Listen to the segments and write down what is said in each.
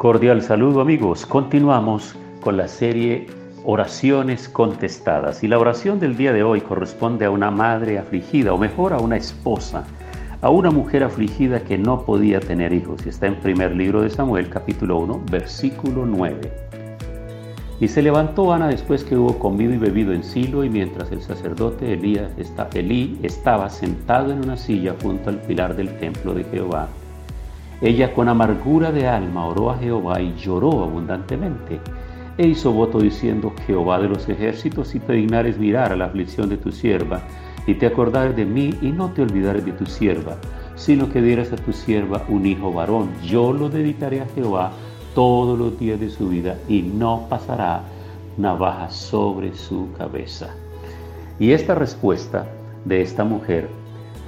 Cordial saludo amigos. Continuamos con la serie Oraciones contestadas. Y la oración del día de hoy corresponde a una madre afligida, o mejor a una esposa, a una mujer afligida que no podía tener hijos. Y está en primer libro de Samuel, capítulo 1, versículo 9. Y se levantó Ana después que hubo comido y bebido en Silo, y mientras el sacerdote Elías, Elí estaba sentado en una silla junto al pilar del templo de Jehová. Ella con amargura de alma oró a Jehová y lloró abundantemente e hizo voto diciendo, Jehová de los ejércitos, si te dignares mirar a la aflicción de tu sierva, y te acordares de mí, y no te olvidares de tu sierva, sino que dieras a tu sierva un hijo varón, yo lo dedicaré a Jehová todos los días de su vida, y no pasará navaja sobre su cabeza. Y esta respuesta de esta mujer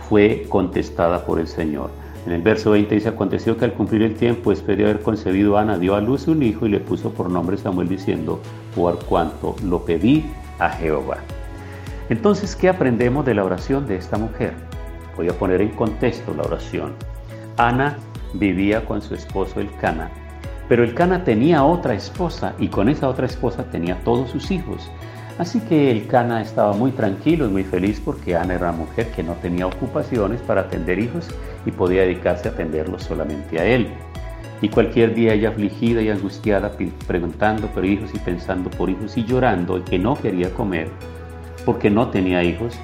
fue contestada por el Señor. En el verso 20 dice, aconteció que al cumplir el tiempo, después de haber concebido Ana, dio a luz un hijo y le puso por nombre Samuel diciendo, por cuanto lo pedí a Jehová. Entonces, ¿qué aprendemos de la oración de esta mujer? Voy a poner en contexto la oración. Ana vivía con su esposo el Cana, pero el Cana tenía otra esposa y con esa otra esposa tenía todos sus hijos. Así que el Cana estaba muy tranquilo y muy feliz porque Ana era una mujer que no tenía ocupaciones para atender hijos y podía dedicarse a atenderlos solamente a él. Y cualquier día ella afligida y angustiada preguntando por hijos y pensando por hijos y llorando y que no quería comer porque no tenía hijos,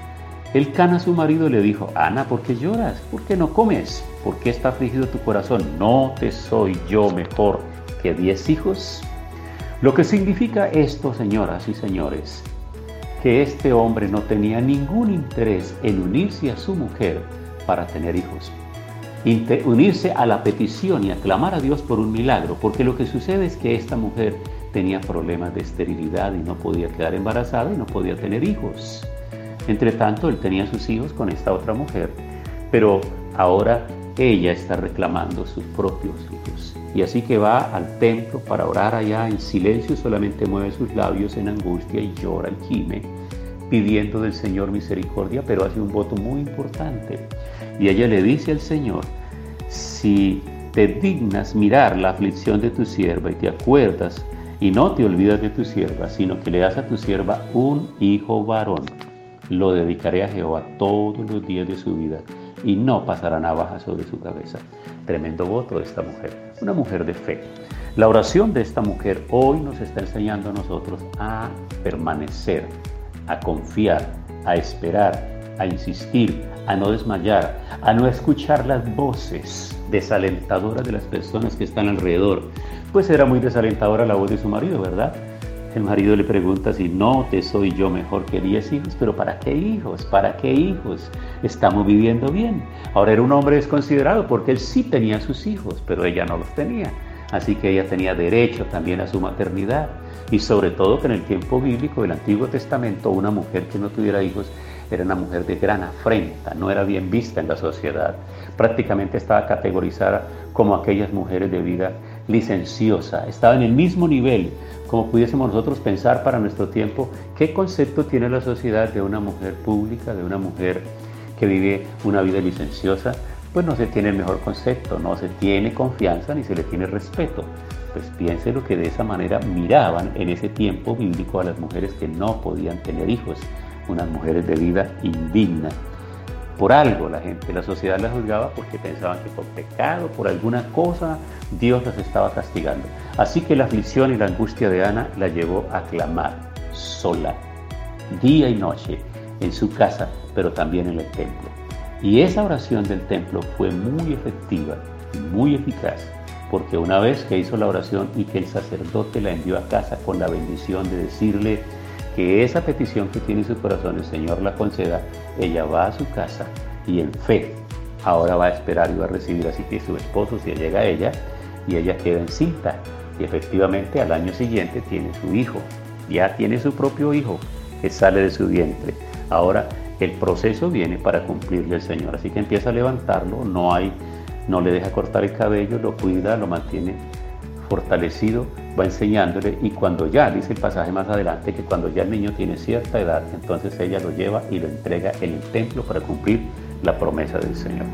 el Cana su marido le dijo, Ana, ¿por qué lloras? ¿Por qué no comes? ¿Por qué está afligido tu corazón? ¿No te soy yo mejor que diez hijos? Lo que significa esto, señoras y señores, que este hombre no tenía ningún interés en unirse a su mujer para tener hijos. unirse a la petición y aclamar a Dios por un milagro, porque lo que sucede es que esta mujer tenía problemas de esterilidad y no podía quedar embarazada y no podía tener hijos. Entre tanto, él tenía sus hijos con esta otra mujer, pero ahora ella está reclamando sus propios hijos. Y así que va al templo para orar allá en silencio, solamente mueve sus labios en angustia y llora y gime, pidiendo del Señor misericordia, pero hace un voto muy importante. Y ella le dice al Señor, si te dignas mirar la aflicción de tu sierva y te acuerdas y no te olvidas de tu sierva, sino que le das a tu sierva un hijo varón, lo dedicaré a Jehová todos los días de su vida y no pasará navaja sobre su cabeza. Tremendo voto de esta mujer, una mujer de fe. La oración de esta mujer hoy nos está enseñando a nosotros a permanecer, a confiar, a esperar, a insistir, a no desmayar, a no escuchar las voces desalentadoras de las personas que están alrededor. Pues era muy desalentadora la voz de su marido, ¿verdad? El marido le pregunta si no te soy yo mejor que diez hijos, pero ¿para qué hijos? ¿Para qué hijos? Estamos viviendo bien. Ahora era un hombre desconsiderado porque él sí tenía sus hijos, pero ella no los tenía. Así que ella tenía derecho también a su maternidad. Y sobre todo que en el tiempo bíblico del Antiguo Testamento una mujer que no tuviera hijos era una mujer de gran afrenta, no era bien vista en la sociedad. Prácticamente estaba categorizada como aquellas mujeres de vida licenciosa, estaba en el mismo nivel como pudiésemos nosotros pensar para nuestro tiempo qué concepto tiene la sociedad de una mujer pública, de una mujer que vive una vida licenciosa, pues no se tiene el mejor concepto, no se tiene confianza ni se le tiene respeto. Pues piense lo que de esa manera miraban en ese tiempo bíblico a las mujeres que no podían tener hijos, unas mujeres de vida indigna. Por algo la gente, la sociedad las juzgaba porque pensaban que por pecado, por alguna cosa, Dios las estaba castigando. Así que la aflicción y la angustia de Ana la llevó a clamar sola, día y noche, en su casa, pero también en el templo. Y esa oración del templo fue muy efectiva muy eficaz, porque una vez que hizo la oración y que el sacerdote la envió a casa con la bendición de decirle, que esa petición que tiene en su corazón el Señor la conceda, ella va a su casa y en fe, ahora va a esperar y va a recibir. Así que su esposo si llega a ella y ella queda encinta. Y efectivamente al año siguiente tiene su hijo, ya tiene su propio hijo que sale de su vientre. Ahora el proceso viene para cumplirle el Señor, así que empieza a levantarlo, no hay, no le deja cortar el cabello, lo cuida, lo mantiene fortalecido, va enseñándole y cuando ya, dice el pasaje más adelante, que cuando ya el niño tiene cierta edad, entonces ella lo lleva y lo entrega en el templo para cumplir la promesa del Señor.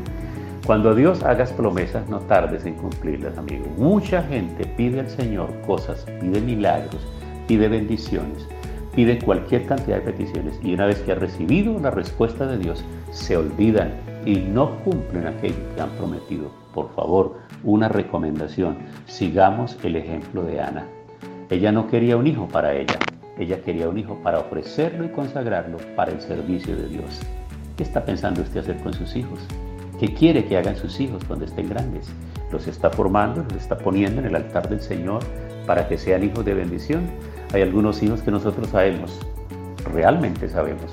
Cuando Dios hagas promesas, no tardes en cumplirlas, amigo. Mucha gente pide al Señor cosas, pide milagros, pide bendiciones, pide cualquier cantidad de peticiones y una vez que ha recibido la respuesta de Dios, se olvidan y no cumplen aquello que han prometido. Por favor, una recomendación, sigamos el ejemplo de Ana. Ella no quería un hijo para ella, ella quería un hijo para ofrecerlo y consagrarlo para el servicio de Dios. ¿Qué está pensando usted hacer con sus hijos? ¿Qué quiere que hagan sus hijos cuando estén grandes? ¿Los está formando, los está poniendo en el altar del Señor para que sean hijos de bendición? Hay algunos hijos que nosotros sabemos, realmente sabemos,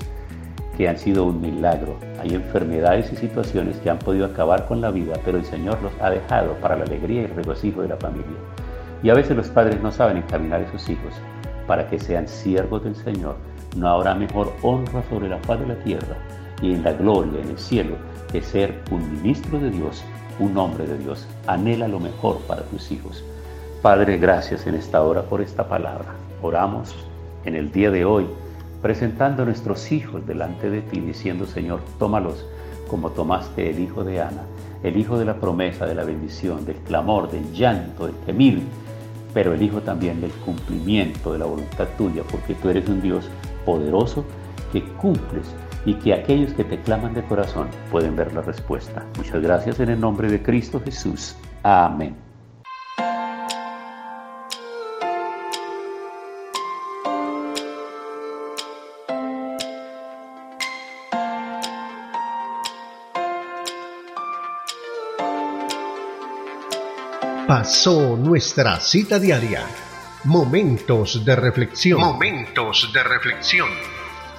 que han sido un milagro. Hay enfermedades y situaciones que han podido acabar con la vida, pero el Señor los ha dejado para la alegría y el regocijo de la familia. Y a veces los padres no saben encaminar a sus hijos para que sean siervos del Señor. No habrá mejor honra sobre la faz de la tierra y en la gloria, en el cielo, que ser un ministro de Dios, un hombre de Dios. Anhela lo mejor para tus hijos. Padre, gracias en esta hora por esta palabra. Oramos en el día de hoy presentando a nuestros hijos delante de ti, diciendo, Señor, tómalos como tomaste el hijo de Ana, el hijo de la promesa, de la bendición, del clamor, del llanto, del temir, pero el hijo también del cumplimiento de la voluntad tuya, porque tú eres un Dios poderoso que cumples y que aquellos que te claman de corazón pueden ver la respuesta. Muchas gracias en el nombre de Cristo Jesús. Amén. Pasó nuestra cita diaria. Momentos de reflexión. Momentos de reflexión.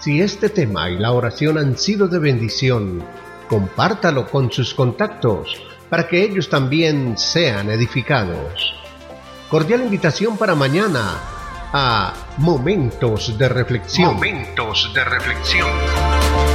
Si este tema y la oración han sido de bendición, compártalo con sus contactos para que ellos también sean edificados. Cordial invitación para mañana a Momentos de Reflexión. Momentos de Reflexión.